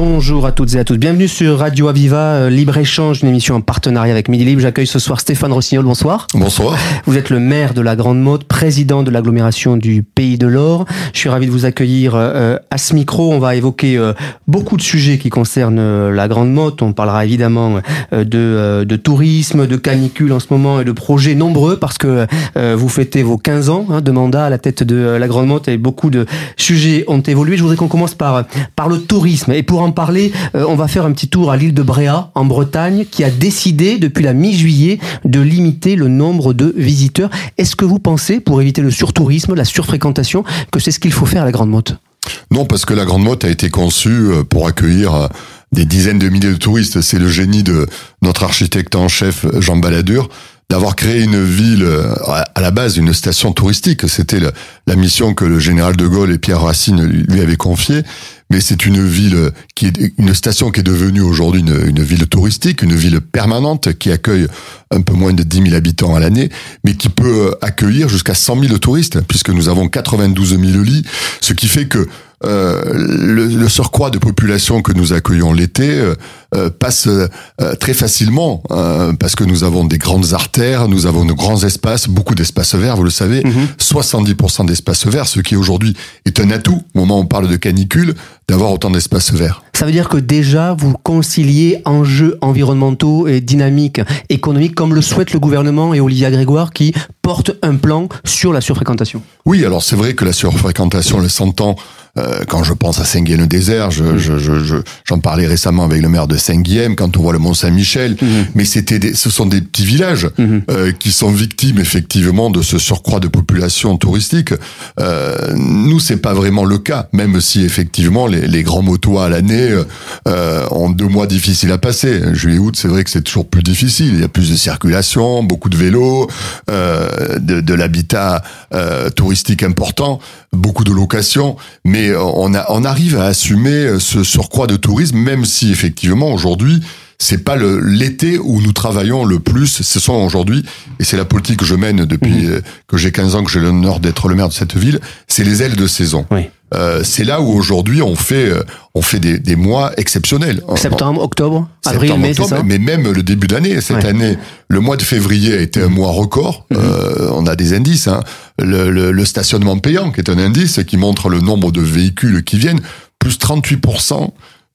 Bonjour à toutes et à tous. Bienvenue sur Radio Aviva, euh, Libre-Échange, une émission en partenariat avec Midi Libre. J'accueille ce soir Stéphane Rossignol. Bonsoir. Bonsoir. Vous êtes le maire de la Grande Motte, président de l'agglomération du Pays de l'Or. Je suis ravi de vous accueillir euh, à ce micro. On va évoquer euh, beaucoup de sujets qui concernent la Grande Motte. On parlera évidemment de, de tourisme, de canicule en ce moment et de projets nombreux parce que vous fêtez vos 15 ans hein, de mandat à la tête de la Grande Motte et beaucoup de sujets ont évolué. Je voudrais qu'on commence par, par le tourisme. Et pour en parler, euh, on va faire un petit tour à l'île de Bréa, en Bretagne, qui a décidé depuis la mi-juillet de limiter le nombre de visiteurs. Est-ce que vous pensez, pour éviter le surtourisme, la surfréquentation, que c'est ce qu'il faut faire à la Grande Motte? Non, parce que la Grande Motte a été conçue euh, pour accueillir euh, des dizaines de milliers de touristes. C'est le génie de notre architecte en chef, Jean Balladur, d'avoir créé une ville, à la base, une station touristique. C'était le- la mission que le général de Gaulle et Pierre Racine lui avaient confiée. Mais c'est une ville qui une station qui est devenue aujourd'hui une, ville touristique, une ville permanente qui accueille un peu moins de 10 000 habitants à l'année, mais qui peut accueillir jusqu'à 100 000 touristes, puisque nous avons 92 000 lits, ce qui fait que euh, le, le surcroît de population que nous accueillons l'été euh, euh, passe euh, très facilement euh, parce que nous avons des grandes artères, nous avons de grands espaces, beaucoup d'espaces verts, vous le savez, 70% d'espaces verts, ce qui aujourd'hui est un atout au moment où on parle de canicule, d'avoir autant d'espaces verts. Ça veut dire que déjà, vous conciliez enjeux environnementaux et dynamiques économiques, comme le souhaite le gouvernement et Olivia Grégoire, qui porte un plan sur la surfréquentation. Oui, alors c'est vrai que la surfréquentation, le s'entend. Euh, quand je pense à Saint-Guilhem-le-Désert, je, je, je, je- j'en parlais récemment avec le maire de Saint-Guilhem, quand on voit le Mont-Saint-Michel, mais c'était des, ce sont des petits villages euh, qui sont victimes effectivement de ce surcroît de population touristique. Euh, nous, c'est pas vraiment le cas, même si effectivement les, les grands motos à l'année euh, ont deux mois difficiles à passer. Juillet-août, c'est vrai que c'est toujours plus difficile. Il y a plus de circulation, beaucoup de vélos, euh, de, de l'habitat euh, touristique important, beaucoup de locations, mais on, a, on arrive à assumer ce surcroît de tourisme, même si effectivement aujourd'hui c'est pas le l'été où nous travaillons le plus. Ce sont aujourd'hui, et c'est la politique que je mène depuis euh, que j'ai 15 ans, que j'ai l'honneur d'être le maire de cette ville, c'est les ailes de saison. Oui. Euh, c'est là où aujourd'hui on fait euh, on fait des, des mois exceptionnels. Septembre, octobre, avril, Septembre, mai, octobre, ça mais même le début d'année. Cette Ouais. année, le mois de février a été un mois record. Euh, on a des indices. Hein. Le, le- le stationnement payant, qui est un indice qui montre le nombre de véhicules qui viennent, plus 38%.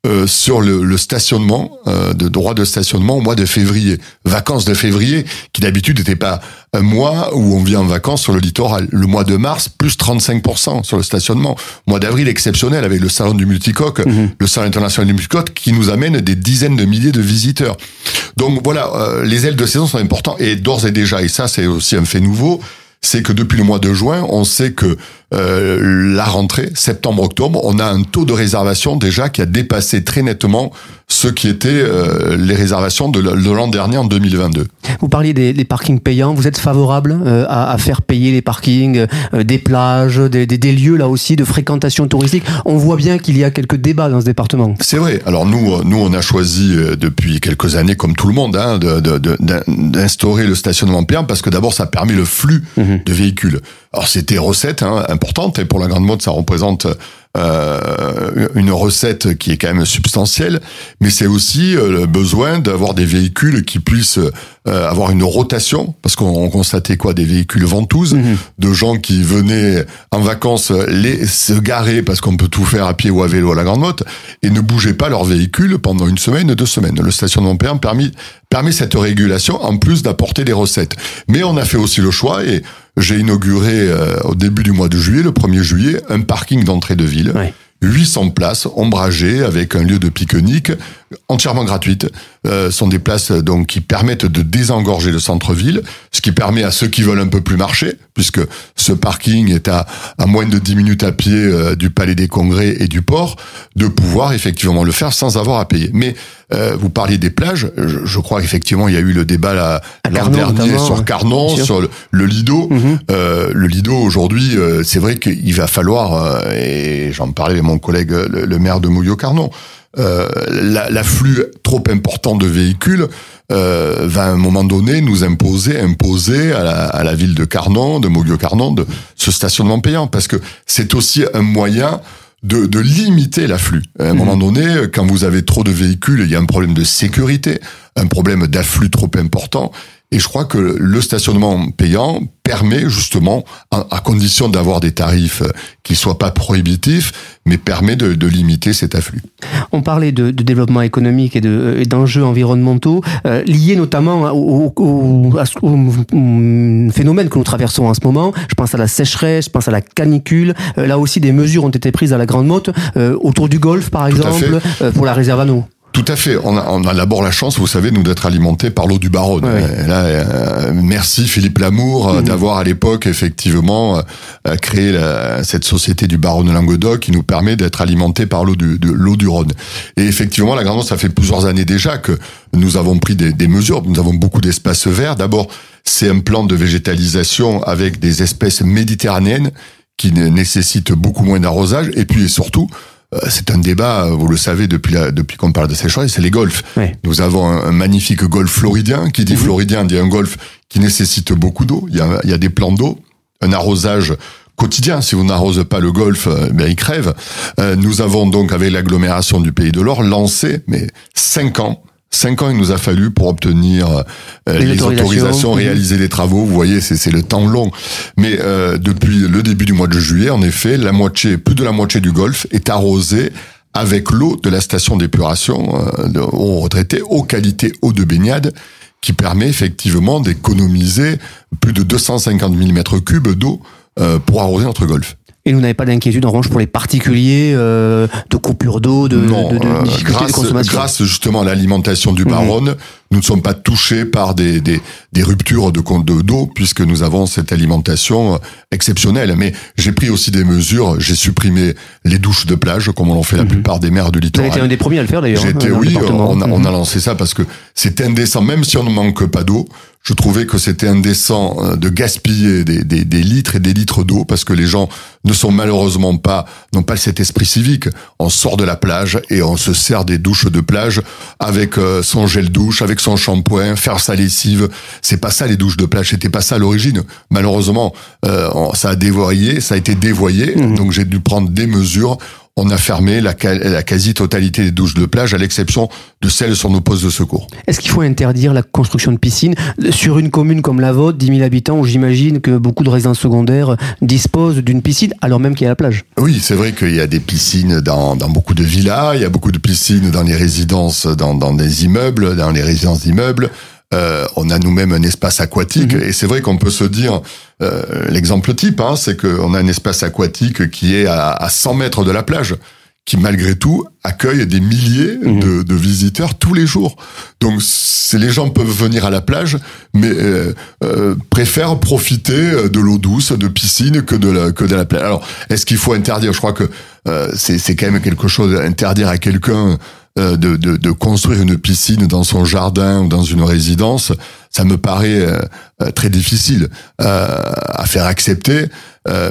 Euh, sur le, le stationnement, euh, de droit de stationnement au mois de février. Vacances de février, qui d'habitude n'était pas un mois où on vient en vacances sur le littoral. Le mois de mars, plus 35% sur le stationnement. Mois d'avril exceptionnel avec le salon du multicoque, le salon international du multicoque, qui nous amène des dizaines de milliers de visiteurs. Donc voilà, euh, les ailes de saison sont importantes et d'ores et déjà, et ça c'est aussi un fait nouveau, c'est que depuis le mois de juin, on sait que euh, la rentrée, septembre-octobre, on a un taux de réservation déjà qui a dépassé très nettement ce qui était euh, les réservations de l'an dernier en 2022. Vous parliez des, des parkings payants. Vous êtes favorable euh, à, à faire payer les parkings, euh, des plages, des, des- des lieux là aussi de fréquentation touristique? On voit bien qu'il y a quelques débats dans ce département. C'est vrai. Alors nous, euh, nous, on a choisi euh, depuis quelques années, comme tout le monde, hein, d'instaurer le stationnement payant parce que d'abord, ça permet le flux de véhicules. Alors c'était recette hein, importante et pour la grande mode, ça représente euh, une recette qui est quand même substantielle, mais c'est aussi euh, le besoin d'avoir des véhicules qui puissent euh, avoir une rotation, parce qu'on on constatait quoi des véhicules ventouses, de gens qui venaient en vacances les, se garer parce qu'on peut tout faire à pied ou à vélo à la Grande Motte et ne bougeaient pas leur véhicule pendant une semaine, deux semaines. Le stationnement permis, permet cette régulation en plus d'apporter des recettes. Mais on a fait aussi le choix et j'ai inauguré euh, au début du mois de juillet, le 1er juillet, un parking d'entrée de ville. Ouais. 800 places ombragées avec un lieu de pique-nique entièrement gratuite. Euh, sont des places donc qui permettent de désengorger le centre-ville, ce qui permet à ceux qui veulent un peu plus marcher, puisque ce parking est à, à moins de 10 minutes à pied euh, du Palais des Congrès et du port, de pouvoir effectivement le faire sans avoir à payer. Mais euh, vous parliez des plages, je, je crois qu'effectivement il y a eu le débat l'an dernier sur. Carnon, sur le, le Lido. Mhm. Euh, le Lido aujourd'hui, euh, c'est vrai qu'il va falloir, euh, et j'en parlais avec mon mon collègue le, maire de Mouillot-Carnon. Euh, L'afflux trop important de véhicules euh, va à un moment donné nous imposer, imposer à la, à la ville de Carnon, de Mouillot-Carnon, de ce stationnement payant, parce que c'est aussi un moyen de, de limiter l'afflux. À un mmh. moment donné, quand vous avez trop de véhicules, il y a un problème de sécurité, un problème d'afflux trop important, et je crois que le stationnement payant permet justement, à, condition d'avoir des tarifs euh, qui soient pas prohibitifs, mais permet de, de limiter cet afflux. On parlait de, de développement économique et d'enjeux environnementaux euh, liés notamment au, au, phénomène que nous traversons en ce moment. Je pense à la sécheresse, je pense à la canicule. Euh, là aussi, des mesures ont été prises à la Grande Motte autour du golfe, par exemple, pour la réserve à eau. Tout à fait. On a, on a d'abord la chance, vous savez, nous d'être alimentés par l'eau du Baronne. Là, euh, merci Philippe Lamour euh, mhm. d'avoir à l'époque effectivement euh, créé la, cette société du Baronne Languedoc qui nous permet d'être alimentés par l'eau du, de l'eau du Rhône. Et effectivement, la Grande ça fait plusieurs années déjà que nous avons pris des, des mesures. Nous avons beaucoup d'espaces verts. D'abord, c'est un plan de végétalisation avec des espèces méditerranéennes qui nécessitent beaucoup moins d'arrosage. Et puis surtout, euh, c'est un débat, vous le savez depuis depuis qu'on parle de ces choses, c'est les golfs. Nous avons un, magnifique golfe floridien. Qui dit mhm. floridien dit un golfe qui nécessite beaucoup d'eau. Il y a, il y a des plans d'eau, un arrosage quotidien. Si vous n'arrosez pas le golfe, euh, ben il crève. Euh, nous avons donc avec l'agglomération du Pays de l'Or lancé, mais cinq ans, Cinq ans, il nous a fallu pour obtenir euh, les, autorisations, réaliser les travaux. Vous voyez, c'est le temps long. Mais euh, depuis le début du mois de juillet, en effet, la moitié, plus de la moitié du golfe est arrosé avec l'eau de la station d'épuration euh, de eau retraitée, eau qualité eau de baignade, qui permet effectivement d'économiser plus de 250 000 mètres cubes d'eau euh, pour arroser notre golfe. Et vous n'avez pas d'inquiétude en revanche pour les particuliers euh, de coupure d'eau, de, non, de, de, euh, grâce, de consommation Grâce justement à l'alimentation du Baronne, mhm. nous ne sommes pas touchés par des, des, des ruptures de d'eau puisque nous avons cette alimentation exceptionnelle. Mais j'ai pris aussi des mesures. J'ai supprimé les douches de plage comme on l'ont fait la mhm. plupart des maires de littoral. Vous été un des premiers à le faire d'ailleurs. J'étais hein, oui, on a, on a mhm. lancé ça parce que c'est indécent. Même si on ne manque pas d'eau, je trouvais que c'était indécent euh, de gaspiller des, des, des, litres et des litres d'eau parce que les gens ne sont malheureusement pas, n'ont pas cet esprit civique. On sort de la plage et on se sert des douches de plage avec euh, son gel douche, avec son shampoing, faire sa lessive. C'est pas ça les douches de plage, c'était pas ça à l'origine. Malheureusement, euh, ça a dévoyé, ça a été dévoyé, mmh. donc j'ai dû prendre des mesures on a fermé la, quasi-totalité des douches de plage, à l'exception de celles sur nos postes de secours. Est-ce qu'il faut interdire la construction de piscines sur une commune comme la vôtre, 10 000 habitants, où j'imagine que beaucoup de résidences secondaires disposent d'une piscine, alors même qu'il y a la plage? Oui, c'est vrai qu'il y a des piscines dans, beaucoup de villas, il y a beaucoup de piscines dans les résidences, dans, dans des immeubles, dans les résidences d'immeubles. Euh, on a nous-mêmes un espace aquatique, mhm. et c'est vrai qu'on peut se dire, euh, l'exemple type, hein, c'est qu'on a un espace aquatique qui est à, à 100 mètres de la plage qui malgré tout accueille des milliers mhm. de, de, visiteurs tous les jours. Donc les gens peuvent venir à la plage, mais euh, euh, préfèrent profiter de l'eau douce, de piscine que de la que de la plage. Alors est-ce qu'il faut interdire? Je crois que euh, c'est quand même quelque chose interdire à quelqu'un euh, de, de, de, construire une piscine dans son jardin ou dans une résidence, ça me paraît euh, euh, très difficile à faire accepter.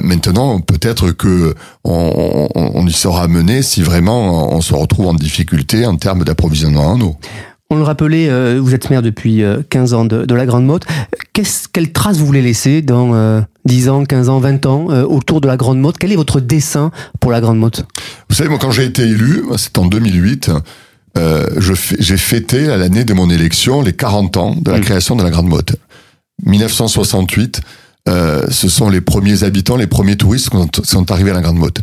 maintenant, peut-être que on, on, y sera mené si vraiment on se retrouve en difficulté en termes d'approvisionnement en eau. On le rappelait, euh, vous êtes maire depuis 15 euh, ans de, la Grande Motte. Qu'est-ce, quelle trace vous voulez laisser dans 10 euh, ans, 15 ans, 20 ans autour de la Grande Motte? Quel est votre dessin pour la Grande Motte? Vous savez, moi, quand j'ai été élu, c'est en 2008, j'ai fêté à l'année de mon élection les 40 ans de la mmh. création de la Grande Motte. 1968, ce sont les premiers habitants, les premiers touristes qui sont arrivés à la Grande Motte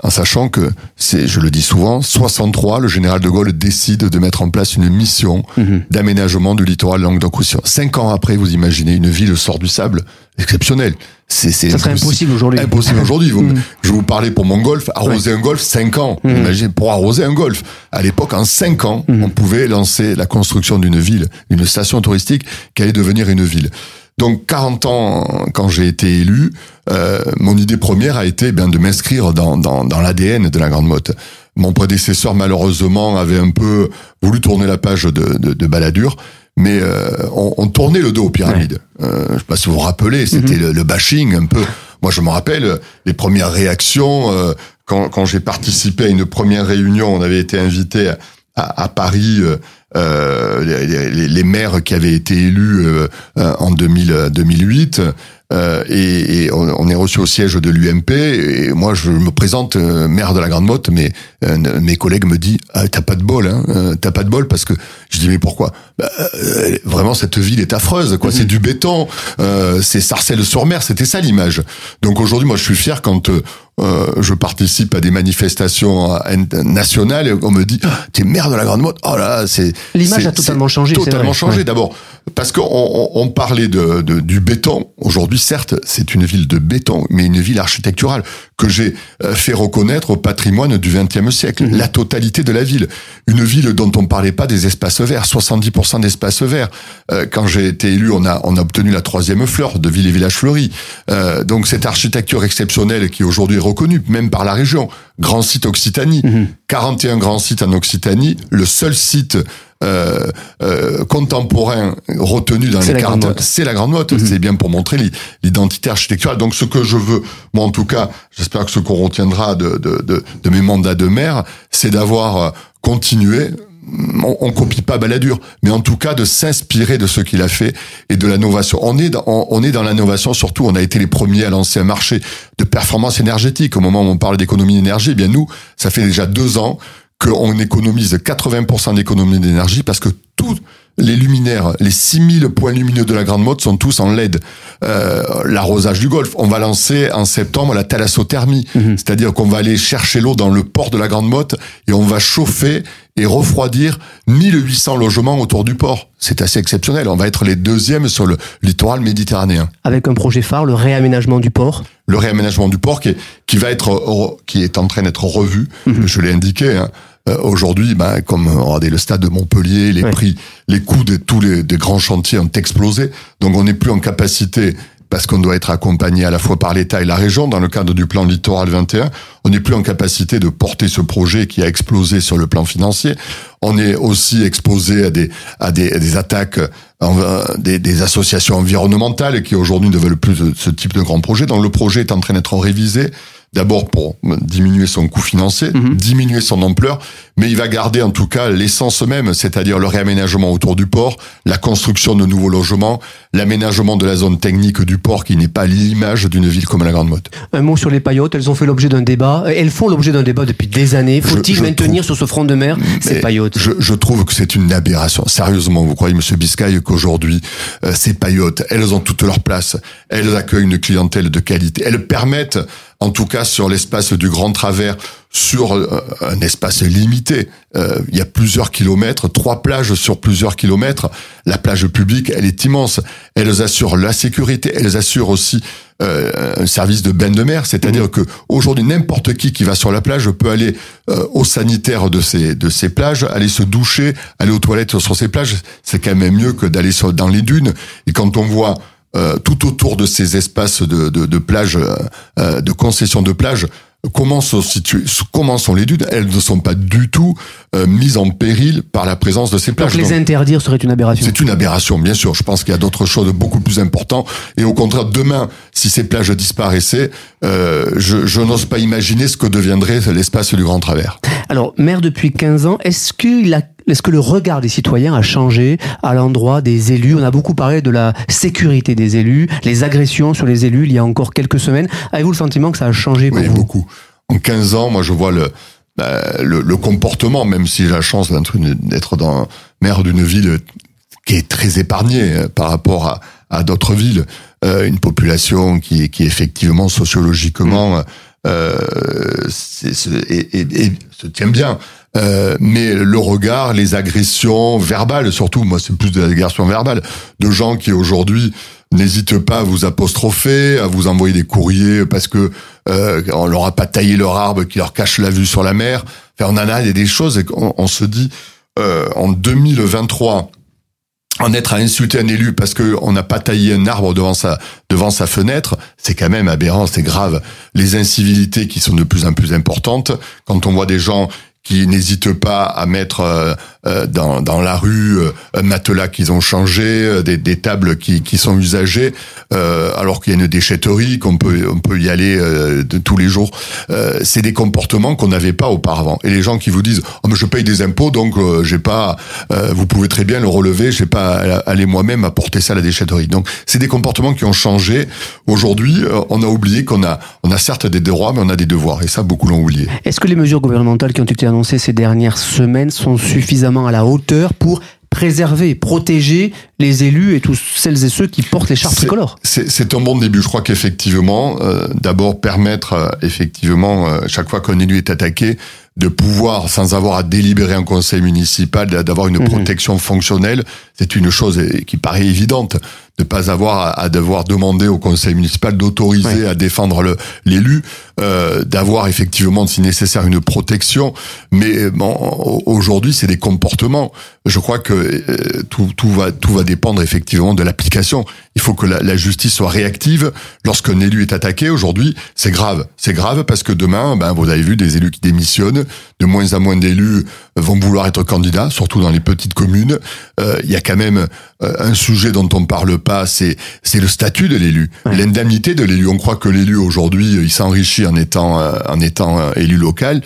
en sachant que c'est, je le dis souvent, 63, le général de Gaulle décide de mettre en place une mission mhm. d'aménagement du littoral Languedoc-Roussillon. Cinq ans après, vous imaginez une ville sort du sable exceptionnelle. C'est, c'est ça serait impossible aujourd'hui. Impossible aujourd'hui. Mhm. Je vous parlais pour mon golf, arroser un golf, cinq ans. Mhm. Imaginez pour arroser un golf. À l'époque, en cinq ans, on pouvait lancer la construction d'une ville, une station touristique qui allait devenir une ville. Donc 40 ans quand j'ai été élu, euh, mon idée première a été eh bien de m'inscrire dans, dans, dans l'ADN de la Grande Motte. Mon prédécesseur malheureusement avait un peu voulu tourner la page de, de, de Balladur, mais euh, on, on, tournait le dos aux pyramides. Euh, je sais pas si vous vous rappelez, c'était mhm. le, le, bashing un peu. Moi je me rappelle les premières réactions euh, quand, quand j'ai participé à une première réunion, on avait été invité à, à Paris. Euh, les, les, maires qui avaient été élus en 2000, 2008 euh, et, et on, est reçu au siège de l'UMP. Et moi, je me présente euh, maire de la Grande Motte, mais euh, mes collègues me disent ah, t'as pas de bol, hein, t'as pas de bol parce que je dis mais pourquoi? Bah, Vraiment, cette ville est affreuse, quoi. C'est du béton, c'est Sarcelles-sur-Mer, c'était ça l'image. Donc aujourd'hui, moi, je suis fier quand je participe à des manifestations nationales et on me dit ah, t'es maire de la Grande Motte. Oh là, c'est l'image a totalement changé. Totalement changé. D'abord parce qu'on on, parlait de, de, du béton. Aujourd'hui, certes, c'est une ville de béton, mais une ville architecturale que j'ai euh, fait reconnaître au patrimoine du XXe siècle. Mhm. La totalité de la ville. Une ville dont on parlait pas des espaces verts. 70% d'espaces verts. Euh, quand j'ai été élu, on a, on a obtenu la troisième fleur de ville et village fleuris. Euh, donc cette architecture exceptionnelle qui aujourd'hui est reconnue, même par la région. Grand site Occitanie. 41 mhm. grands sites en Occitanie. Le seul site euh, euh, contemporain retenu dans les cartes, c'est la grande note. Mhm. C'est bien pour montrer l'identité architecturale. Donc ce que je veux, moi en tout cas, j'espère que ce qu'on retiendra de, de, de, de, mes mandats de maire, c'est d'avoir euh, continué on, on, copie pas Balladur, mais en tout cas de s'inspirer de ce qu'il a fait et de l'innovation. On est dans, on, est dans l'innovation surtout. On a été les premiers à lancer un marché de performance énergétique. Au moment où on parle d'économie d'énergie, eh bien nous, ça fait déjà deux ans qu'on économise 80% d'économie d'énergie parce que tous les luminaires, les 6000 points lumineux de la Grande Motte sont tous en LED. Euh, L'arrosage du Golfe, on va lancer en septembre la thalassothermie, mhm. c'est-à-dire qu'on va aller chercher l'eau dans le port de la Grande Motte et on va chauffer et refroidir 1800 logements autour du port. C'est assez exceptionnel. On va être les deuxièmes sur le littoral méditerranéen. Avec un projet phare, le réaménagement du port. Le réaménagement du port qui est, qui va être, qui est en train d'être revu. Mhm. Je l'ai indiqué. Hein. Euh, aujourd'hui, ben, comme regardez le stade de Montpellier, les prix, les coûts de tous les des grands chantiers ont explosé. Donc on n'est plus en capacité parce qu'on doit être accompagné à la fois par l'État et la région dans le cadre du plan littoral 21. On n'est plus en capacité de porter ce projet qui a explosé sur le plan financier. On est aussi exposé à des à des, des attaques des, des, associations environnementales qui aujourd'hui ne veulent plus ce type de grand projet. Donc le projet est en train d'être révisé. D'abord pour diminuer son coût financier, mhm. diminuer son ampleur, mais il va garder en tout cas l'essence même, c'est-à-dire le réaménagement autour du port, la construction de nouveaux logements, l'aménagement de la zone technique du port qui n'est pas l'image d'une ville comme la Grande Motte. Un mot sur les paillotes, elles ont fait l'objet d'un débat, elles font l'objet d'un débat depuis des années. Faut-il maintenir sur ce front de mer ces paillotes? je, je, trouve que c'est une aberration. Sérieusement, vous croyez, Monsieur Biscay, qu'aujourd'hui, euh, ces paillotes, elles ont toute leur place, elles accueillent une clientèle de qualité, elles permettent en tout cas sur l'espace du Grand Travers, sur euh, un espace limité. Euh, il y a plusieurs kilomètres, trois plages sur plusieurs kilomètres. La plage publique, elle est immense. Elles assurent la sécurité, elles assurent aussi euh, un service de bain de mer, c'est-à-dire mmh. que aujourd'hui n'importe qui qui va sur la plage peut aller au sanitaire de ces de ces plages, aller se doucher, aller aux toilettes sur ces plages. C'est quand même mieux que d'aller dans les dunes. Et quand on voit euh, tout autour de ces espaces de, de, de plage, euh, euh, de concession de plage, comment sont situées, comment sont les dunes? Elles ne sont pas du tout mises en péril par la présence de ces plages. Donc les interdire serait une aberration. C'est une aberration, bien sûr. Je pense qu'il y a d'autres choses beaucoup plus importantes. Et au contraire, demain, si ces plages disparaissaient, je, je n'ose pas imaginer ce que deviendrait l'espace du Grand Travers. Alors, maire depuis 15 ans, est-ce qu'il a est-ce que le regard des citoyens a changé à l'endroit des élus? On a beaucoup parlé de la sécurité des élus, les agressions sur les élus il y a encore quelques semaines. Avez-vous le sentiment que ça a changé pour oui, beaucoup. En 15 ans, moi je vois le, bah, le, le, comportement, même si j'ai la chance d'être dans maire d'une ville qui est très épargnée euh, par rapport à, à d'autres villes, euh, une population qui, qui effectivement sociologiquement euh, et, et, se tient bien. Euh, mais le regard, les agressions verbales, surtout, moi c'est plus de l'agression verbale, de gens qui aujourd'hui n'hésitent pas à vous apostropher, à vous envoyer des courriers parce que euh, on leur a pas taillé leur arbre qui leur cache la vue sur la mer. Enfin, on en a des choses et on, se dit euh, en 2023 en être à insulter un élu parce que on n'a pas taillé un arbre devant sa devant sa fenêtre, c'est quand même aberrant, c'est grave. Les incivilités qui sont de plus en plus importantes, quand on voit des gens qui n'hésitent pas à mettre euh, dans, dans la rue un matelas qu'ils ont changé, des, des tables qui, qui sont usagées, alors qu'il y a une déchetterie, qu'on peut on peut y aller de tous les jours. c'est des comportements qu'on n'avait pas auparavant. Et les gens qui vous disent oh, mais je paye des impôts donc j'ai pas, vous pouvez très bien le relever, j'ai pas aller moi-même apporter ça à la déchetterie. Donc c'est des comportements qui ont changé. Aujourd'hui, on a oublié qu'on a on a certes des droits mais on a des devoirs et ça beaucoup l'ont oublié. Est-ce que les mesures gouvernementales qui ont été annoncées ces dernières semaines sont suffisamment à la hauteur pour préserver, protéger les élus et tous celles et ceux qui portent les chartes tricolores. C'est un bon début. Je crois qu'effectivement, euh, d'abord permettre euh, effectivement euh, chaque fois qu'un élu est attaqué de pouvoir, sans avoir à délibérer un conseil municipal, d'avoir une mhm. protection fonctionnelle, c'est une chose qui paraît évidente. De pas avoir à, devoir demander au conseil municipal d'autoriser à défendre l'élu, euh, d'avoir effectivement, si nécessaire, une protection. Mais bon, aujourd'hui, c'est des comportements. Je crois que euh, tout, tout va tout va dépendre effectivement de l'application. Il faut que la, la justice soit réactive lorsqu'un élu est attaqué. Aujourd'hui, c'est grave. C'est grave parce que demain, ben vous avez vu des élus qui démissionnent, de moins en moins d'élus vont vouloir être candidats, surtout dans les petites communes. Euh, il y a quand même euh, un sujet dont on parle pas, c'est c'est le statut de l'élu, l'indemnité de l'élu. On croit que l'élu aujourd'hui, il s'enrichit en étant euh, en étant élu local.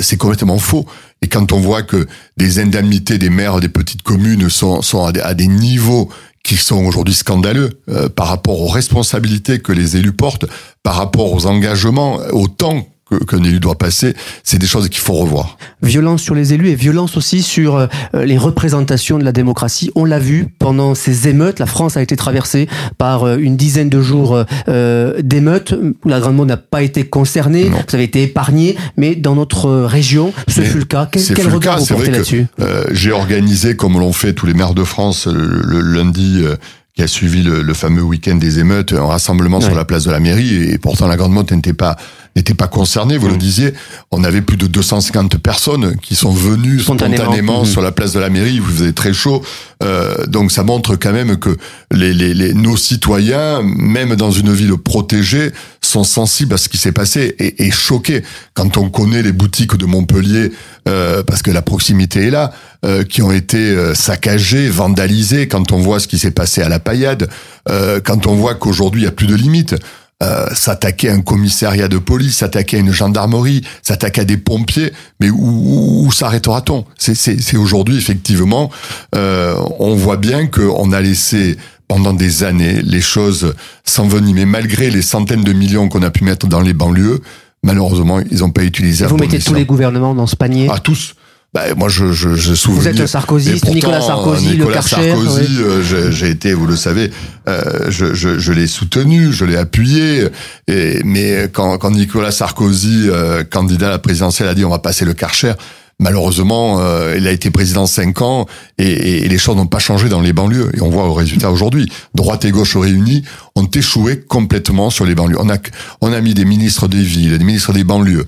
c'est complètement faux. Et quand on voit que des indemnités des maires des petites communes sont, sont à, des, niveaux qui sont aujourd'hui scandaleux par rapport aux responsabilités que les élus portent, par rapport aux engagements, au temps qu'un élu doit passer, c'est des choses qu'il faut revoir. Violence sur les élus et violence aussi sur euh, les représentations de la démocratie. On l'a vu pendant ces émeutes. La France a été traversée par euh, une dizaine de jours euh, d'émeutes. La Grande Monde n'a pas été concernée. Vous avez été épargné, mais dans notre région, ce fut le cas. Quel, quel regard vous portez là-dessus? J'ai organisé, comme l'ont fait tous les maires de France, le, lundi qui a suivi le, fameux week-end des émeutes, un rassemblement sur la place de la mairie, et pourtant la Grande Motte n'était pas n'était pas concerné, vous le mm. disiez. On avait plus de 250 personnes qui sont venues spontanément, mm. sur la place de la mairie. Vous faisait très chaud, euh, donc ça montre quand même que les, les, les, nos citoyens, même dans une ville protégée, sont sensibles à ce qui s'est passé et, et, choqués quand on connaît les boutiques de Montpellier, euh, parce que la proximité est là, euh, qui ont été euh, saccagées, vandalisées. Quand on voit ce qui s'est passé à la Paillade, quand on voit qu'aujourd'hui il y a plus de limites. S'attaquer à un commissariat de police, s'attaquer à une gendarmerie, s'attaquer à des pompiers, mais où, s'arrêtera-t-on? C'est aujourd'hui effectivement, on voit bien qu'on a laissé pendant des années les choses s'envenimer, malgré les centaines de millions qu'on a pu mettre dans les banlieues. Malheureusement, ils n'ont pas utilisé. Vous mettez tous les gouvernements dans ce panier. À tous. Bah, moi, je, je, je Vous êtes un Sarkozy, Nicolas Sarkozy, Nicolas le Karcher. Sarkozy, euh, j'ai été, vous le savez, euh, je, je, je l'ai soutenu, je l'ai appuyé. Et, mais quand, quand Nicolas Sarkozy, euh, candidat à la présidentielle, a dit on va passer le Karcher, malheureusement, euh, il a été président cinq ans et, et les choses n'ont pas changé dans les banlieues. Et on voit au résultat aujourd'hui, droite et gauche réunis ont échoué complètement sur les banlieues. On a, on a mis des ministres des villes, des ministres des banlieues,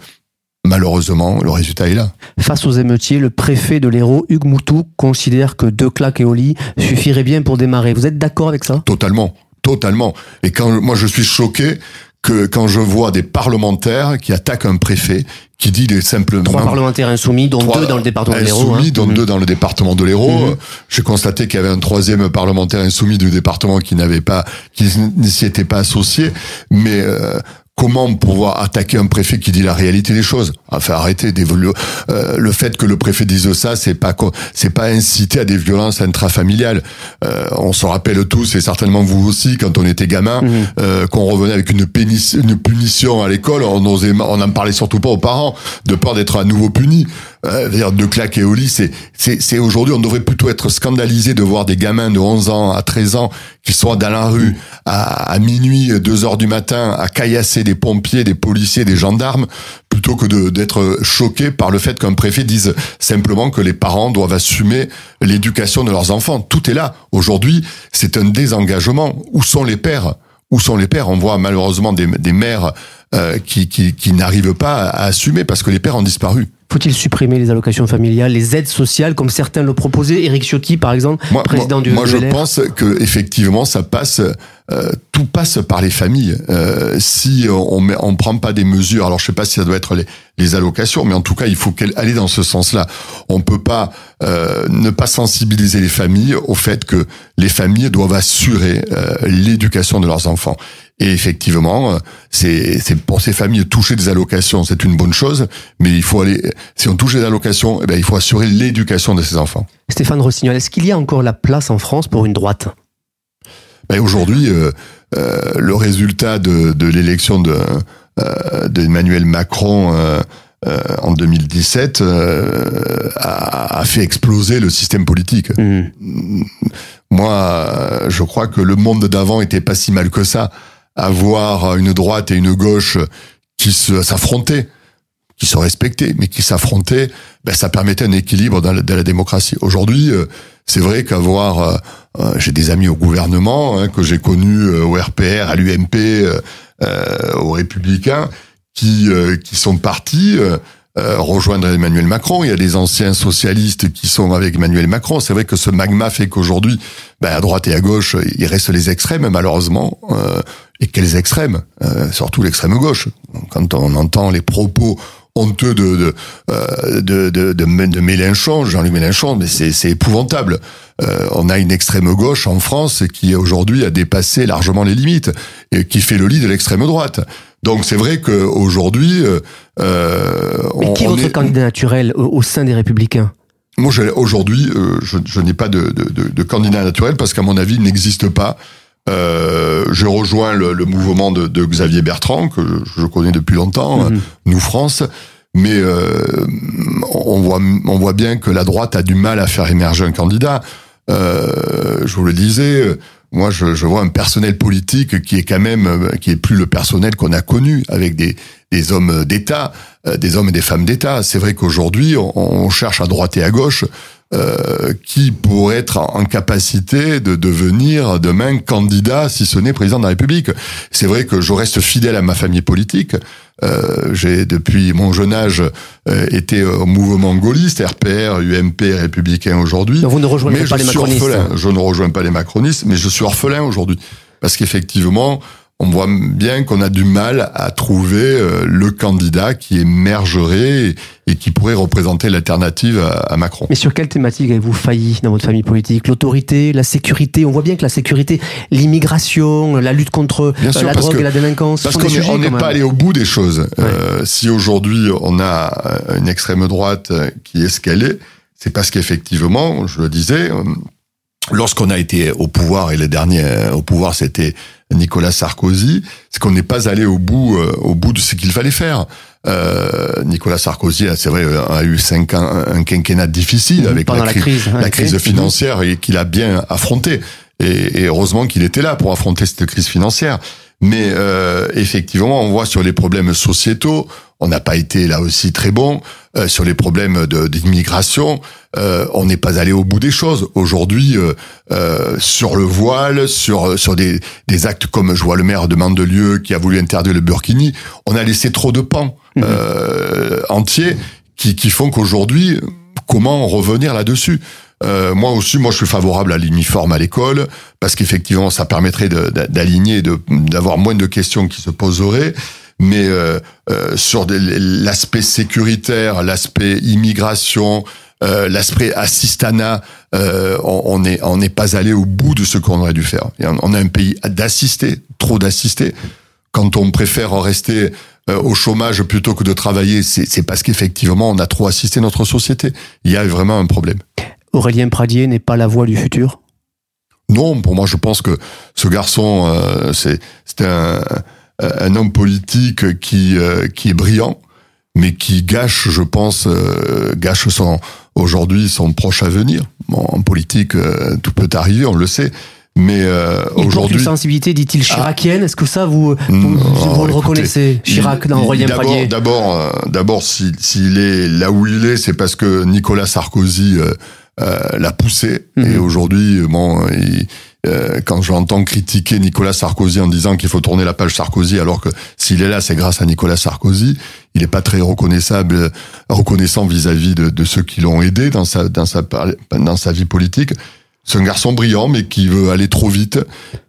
Malheureusement, le résultat est là. Face aux émeutiers, le préfet de l'Hérault, Hugues Moutou, considère que deux claques et au lit suffiraient bien pour démarrer. Vous êtes d'accord avec ça? Totalement, totalement. Et quand moi je suis choqué que quand je vois des parlementaires qui attaquent un préfet, qui dit des simplement trois parlementaires insoumis, dont deux dans le département de l'Hérault. Insoumis, dont mhm. deux dans le département de l'Hérault. Mhm. J'ai constaté qu'il y avait un troisième parlementaire insoumis du département qui n'avait pas, qui ne s'y était pas associé. Mais euh, comment pouvoir attaquer un préfet qui dit la réalité des choses Enfin, arrêtez d'évoluer. Euh, le fait que le préfet dise ça, c'est pas c'est pas inciter à des violences intrafamiliales. Euh, on se rappelle tous, et certainement vous aussi, quand on était gamin, mhm. euh, qu'on revenait avec une, une punition à l'école, on osait, on n'en parlait surtout pas aux parents, de peur d'être à nouveau puni. Euh, de claquer au lit, c'est c'est aujourd'hui, on devrait plutôt être scandalisé de voir des gamins de 11 ans à 13 ans qui soient dans la rue à, à minuit, 2 heures du matin, à caillasser des pompiers, des policiers, des gendarmes, plutôt que d'être choqué par le fait qu'un préfet dise simplement que les parents doivent assumer l'éducation de leurs enfants. Tout est là. Aujourd'hui, c'est un désengagement. Où sont les pères? Où sont les pères? On voit malheureusement des, des mères qui, qui, qui n'arrivent pas à assumer parce que les pères ont disparu. Faut-il supprimer les allocations familiales, les aides sociales, comme certains le proposaient Éric Ciotti, par exemple, président du Moi, je pense que effectivement, ça passe. Euh, tout passe par les familles. Euh, si on met, on prend pas des mesures, alors je sais pas si ça doit être les, les allocations, mais en tout cas, il faut qu'elle aller dans ce sens-là. On peut pas euh, ne pas sensibiliser les familles au fait que les familles doivent assurer euh, l'éducation de leurs enfants. Et effectivement, euh, c'est pour ces familles toucher des allocations, c'est une bonne chose, mais il faut aller. Si on touche des allocations, eh bien, il faut assurer l'éducation de ces enfants. Stéphane Rossignol, est-ce qu'il y a encore la place en France pour une droite? Ben Aujourd'hui, euh, euh, le résultat de, de l'élection de euh, d'Emmanuel Macron. Euh, en 2017 a, a, fait exploser le système politique. Mmh. Moi, je crois que le monde d'avant était pas si mal que ça avoir une droite et une gauche qui s'affrontaient, qui se respectaient, mais qui s'affrontaient, ben, ça permettait un équilibre dans la, démocratie. Aujourd'hui, euh, c'est vrai qu'avoir, euh, euh, j'ai des amis au gouvernement hein, que j'ai connus au RPR, à l'UMP, euh, aux Républicains, qui qui sont partis. Rejoindre Emmanuel Macron. Il y a des anciens socialistes qui sont avec Emmanuel Macron. C'est vrai que ce magma fait qu'aujourd'hui, ben, à droite et à gauche, il reste les extrêmes, malheureusement. Euh, et quels extrêmes, euh, surtout l'extrême gauche. Quand on entend les propos honteux de de euh, de, de, Mélenchon, Jean-Luc Mélenchon, mais c'est c'est épouvantable. Euh, on a une extrême gauche en France qui aujourd'hui a dépassé largement les limites et qui fait le lit de l'extrême droite. Donc c'est vrai qu'aujourd'hui, euh, mais qui est votre candidat naturel au, sein des Républicains? Moi, aujourd'hui, je, je n'ai pas de, de, de, candidat naturel parce qu'à mon avis, il n'existe pas. Euh, je rejoins le, le mouvement de, de, Xavier Bertrand que je, je connais depuis longtemps, mhm. Nous France. Mais euh, on voit on voit bien que la droite a du mal à faire émerger un candidat. Euh, je vous le disais, moi je, vois un personnel politique qui est quand même qui est plus le personnel qu'on a connu avec des des hommes d'État, euh, des hommes et des femmes d'État. C'est vrai qu'aujourd'hui on, on cherche à droite et à gauche euh, qui pourrait être en capacité de devenir demain candidat, si ce n'est président de la République. C'est vrai que je reste fidèle à ma famille politique. Euh, j'ai depuis mon jeune âge euh, été au mouvement gaulliste, RPR, UMP, républicain aujourd'hui. Vous ne rejoignez pas les macronistes. Je ne rejoins pas les macronistes, mais je suis orphelin aujourd'hui parce qu'effectivement, on voit bien qu'on a du mal à trouver euh, le candidat qui émergerait et qui pourrait représenter l'alternative à Macron. Mais sur quelle thématique avez-vous failli dans votre famille politique? L'autorité, la sécurité? On voit bien que la sécurité, l'immigration, la lutte contre euh, la drogue et la délinquance. Parce qu'on n'est pas allé au bout des choses. Euh, si aujourd'hui on a une extrême droite qui est ce qu'elle est, c'est parce qu'effectivement, je le disais, lorsqu'on a été au pouvoir et le dernier au pouvoir c'était Nicolas Sarkozy, c'est qu'on n'est pas allé au bout, euh, au bout de ce qu'il fallait faire. Euh, Nicolas Sarkozy, c'est vrai, a eu cinq ans, un quinquennat difficile avec la, crise, la crise financière et qu'il a bien affronté. Et, et heureusement qu'il était là pour affronter cette crise financière. Mais euh, effectivement, on voit sur les problèmes sociétaux, on n'a pas été là aussi très bon. Euh, sur les problèmes d'immigration, euh, on n'est pas allé au bout des choses. Aujourd'hui, euh, euh, sur le voile, sur sur des, des actes comme je vois le maire de Mandelieu qui a voulu interdire le burkini, on a laissé trop de pans mmh. entiers qui, qui font qu'aujourd'hui, comment revenir là-dessus? Euh, moi aussi, moi je suis favorable à l'uniforme à l'école parce qu'effectivement ça permettrait d'aligner, d'avoir moins de questions qui se poseraient. Mais euh, euh, sur l'aspect sécuritaire, l'aspect immigration, euh, l'aspect assistanat, euh, on n'est on n'est pas allé au bout de ce qu'on aurait dû faire. On a un pays d'assister, trop d'assister. Quand on préfère rester euh, au chômage plutôt que de travailler, c'est parce qu'effectivement on a trop assisté notre société. Il y a vraiment un problème. Aurélien Pradier n'est pas la voix du futur? Non, pour moi, je pense que ce garçon, euh, c'est un, un homme politique qui, euh, qui est brillant, mais qui gâche, je pense, euh, gâche son aujourd'hui son proche avenir. Bon, en politique, euh, tout peut arriver, on le sait. Mais euh, aujourd'hui, une sensibilité, dit-il, ah. chiracienne. Est-ce que ça, vous, vous, vous le reconnaissez, Chirac dans Aurélien Pradier D'abord, d'abord, s'il est là où il est, c'est parce que Nicolas Sarkozy euh, l'a poussé. Et mhm. aujourd'hui, bon, il, euh, quand j'entends critiquer Nicolas Sarkozy en disant qu'il faut tourner la page Sarkozy, alors que s'il est là, c'est grâce à Nicolas Sarkozy, il n'est pas très reconnaissable, reconnaissant vis-à-vis de, de, ceux qui l'ont aidé dans sa, dans sa, dans sa vie politique. C'est un garçon brillant, mais qui veut aller trop vite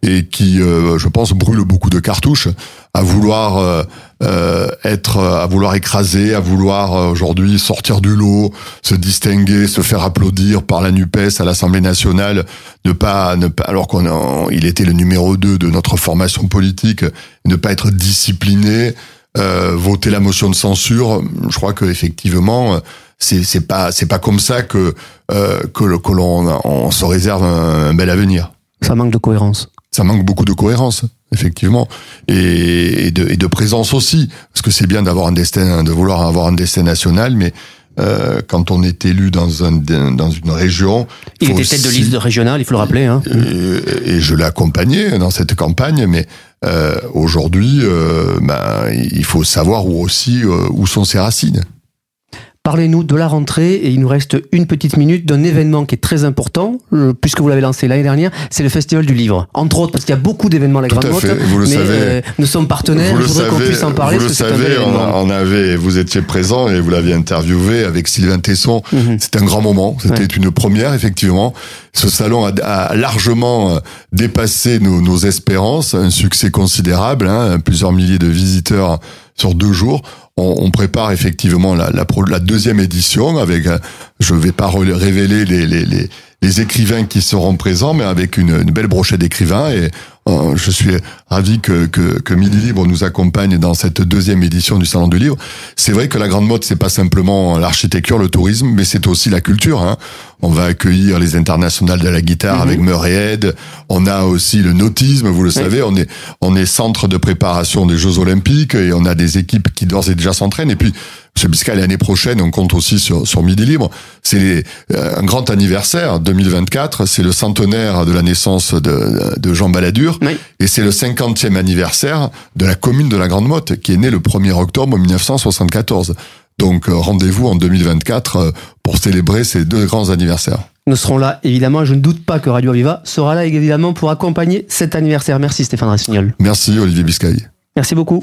et qui, euh, je pense, brûle beaucoup de cartouches à vouloir euh, euh être, à vouloir écraser, à vouloir euh, aujourd'hui sortir du lot, se distinguer, se faire applaudir par la Nupes à l'Assemblée nationale, ne pas, ne pas, alors qu'on, il était le numéro 2 de notre formation politique, ne pas être discipliné, euh, voter la motion de censure. Je crois que effectivement c'est c'est pas c'est pas comme ça que euh, que, que l'on on se réserve un, bel avenir. Ça manque de cohérence. Ça manque beaucoup de cohérence, effectivement, et, et de, et de présence aussi, parce que c'est bien d'avoir un destin, de vouloir avoir un destin national, mais euh, quand on est élu dans, un, dans une région. Il était tête de liste régionale, il faut le rappeler. Hein. Et, et je l'ai accompagné dans cette campagne, mais euh, aujourd'hui, euh, ben, il faut savoir où aussi euh, où sont ses racines. Parlez-nous de la rentrée et il nous reste une petite minute d'un événement qui est très important, euh, puisque vous l'avez lancé l'année dernière, c'est le Festival du Livre. Entre autres, parce qu'il y a beaucoup d'événements à la Grande Motte, mais euh, nous sommes partenaires, je voudrais qu'on puisse en parler. Vous le savez, on, avait, vous étiez présent et vous l'aviez interviewé avec Sylvain Tesson. Mhm. C'était un grand moment, c'était une première, effectivement. Ce salon a, largement euh, dépassé nos, nos, espérances, un succès considérable, hein, plusieurs milliers de visiteurs sur deux jours on, prépare effectivement la, la, la, deuxième édition avec, euh, je ne vais pas révéler les, les, écrivains qui seront présents, mais avec une, une belle brochette d'écrivains et euh, je suis ravi que, que, que, Midi Libre nous accompagne dans cette deuxième édition du Salon du Livre. C'est vrai que la grande mode, c'est pas simplement l'architecture, le tourisme, mais c'est aussi la culture. Hein. On va accueillir les internationales de la guitare mhm. avec Murray On a aussi le nautisme, vous le savez. On est on est centre de préparation des Jeux Olympiques et on a des équipes qui d'ores et déjà s'entraînent. Et puis Monsieur Biscay, l'année prochaine, on compte aussi sur, sur Midi Libre. C'est euh, un grand anniversaire, 2024. C'est le centenaire de la naissance de, de Jean Balladur. Et c'est le 50e anniversaire de la commune de la Grande Motte, qui est née le 1er octobre 1974. Donc euh, rendez-vous en 2024 euh, pour célébrer ces deux grands anniversaires. Nous serons là, évidemment. Je ne doute pas que Radio Aviva sera là, évidemment, pour accompagner cet anniversaire. Merci Stéphane Rassignol. Merci Olivier Biscay. Merci beaucoup.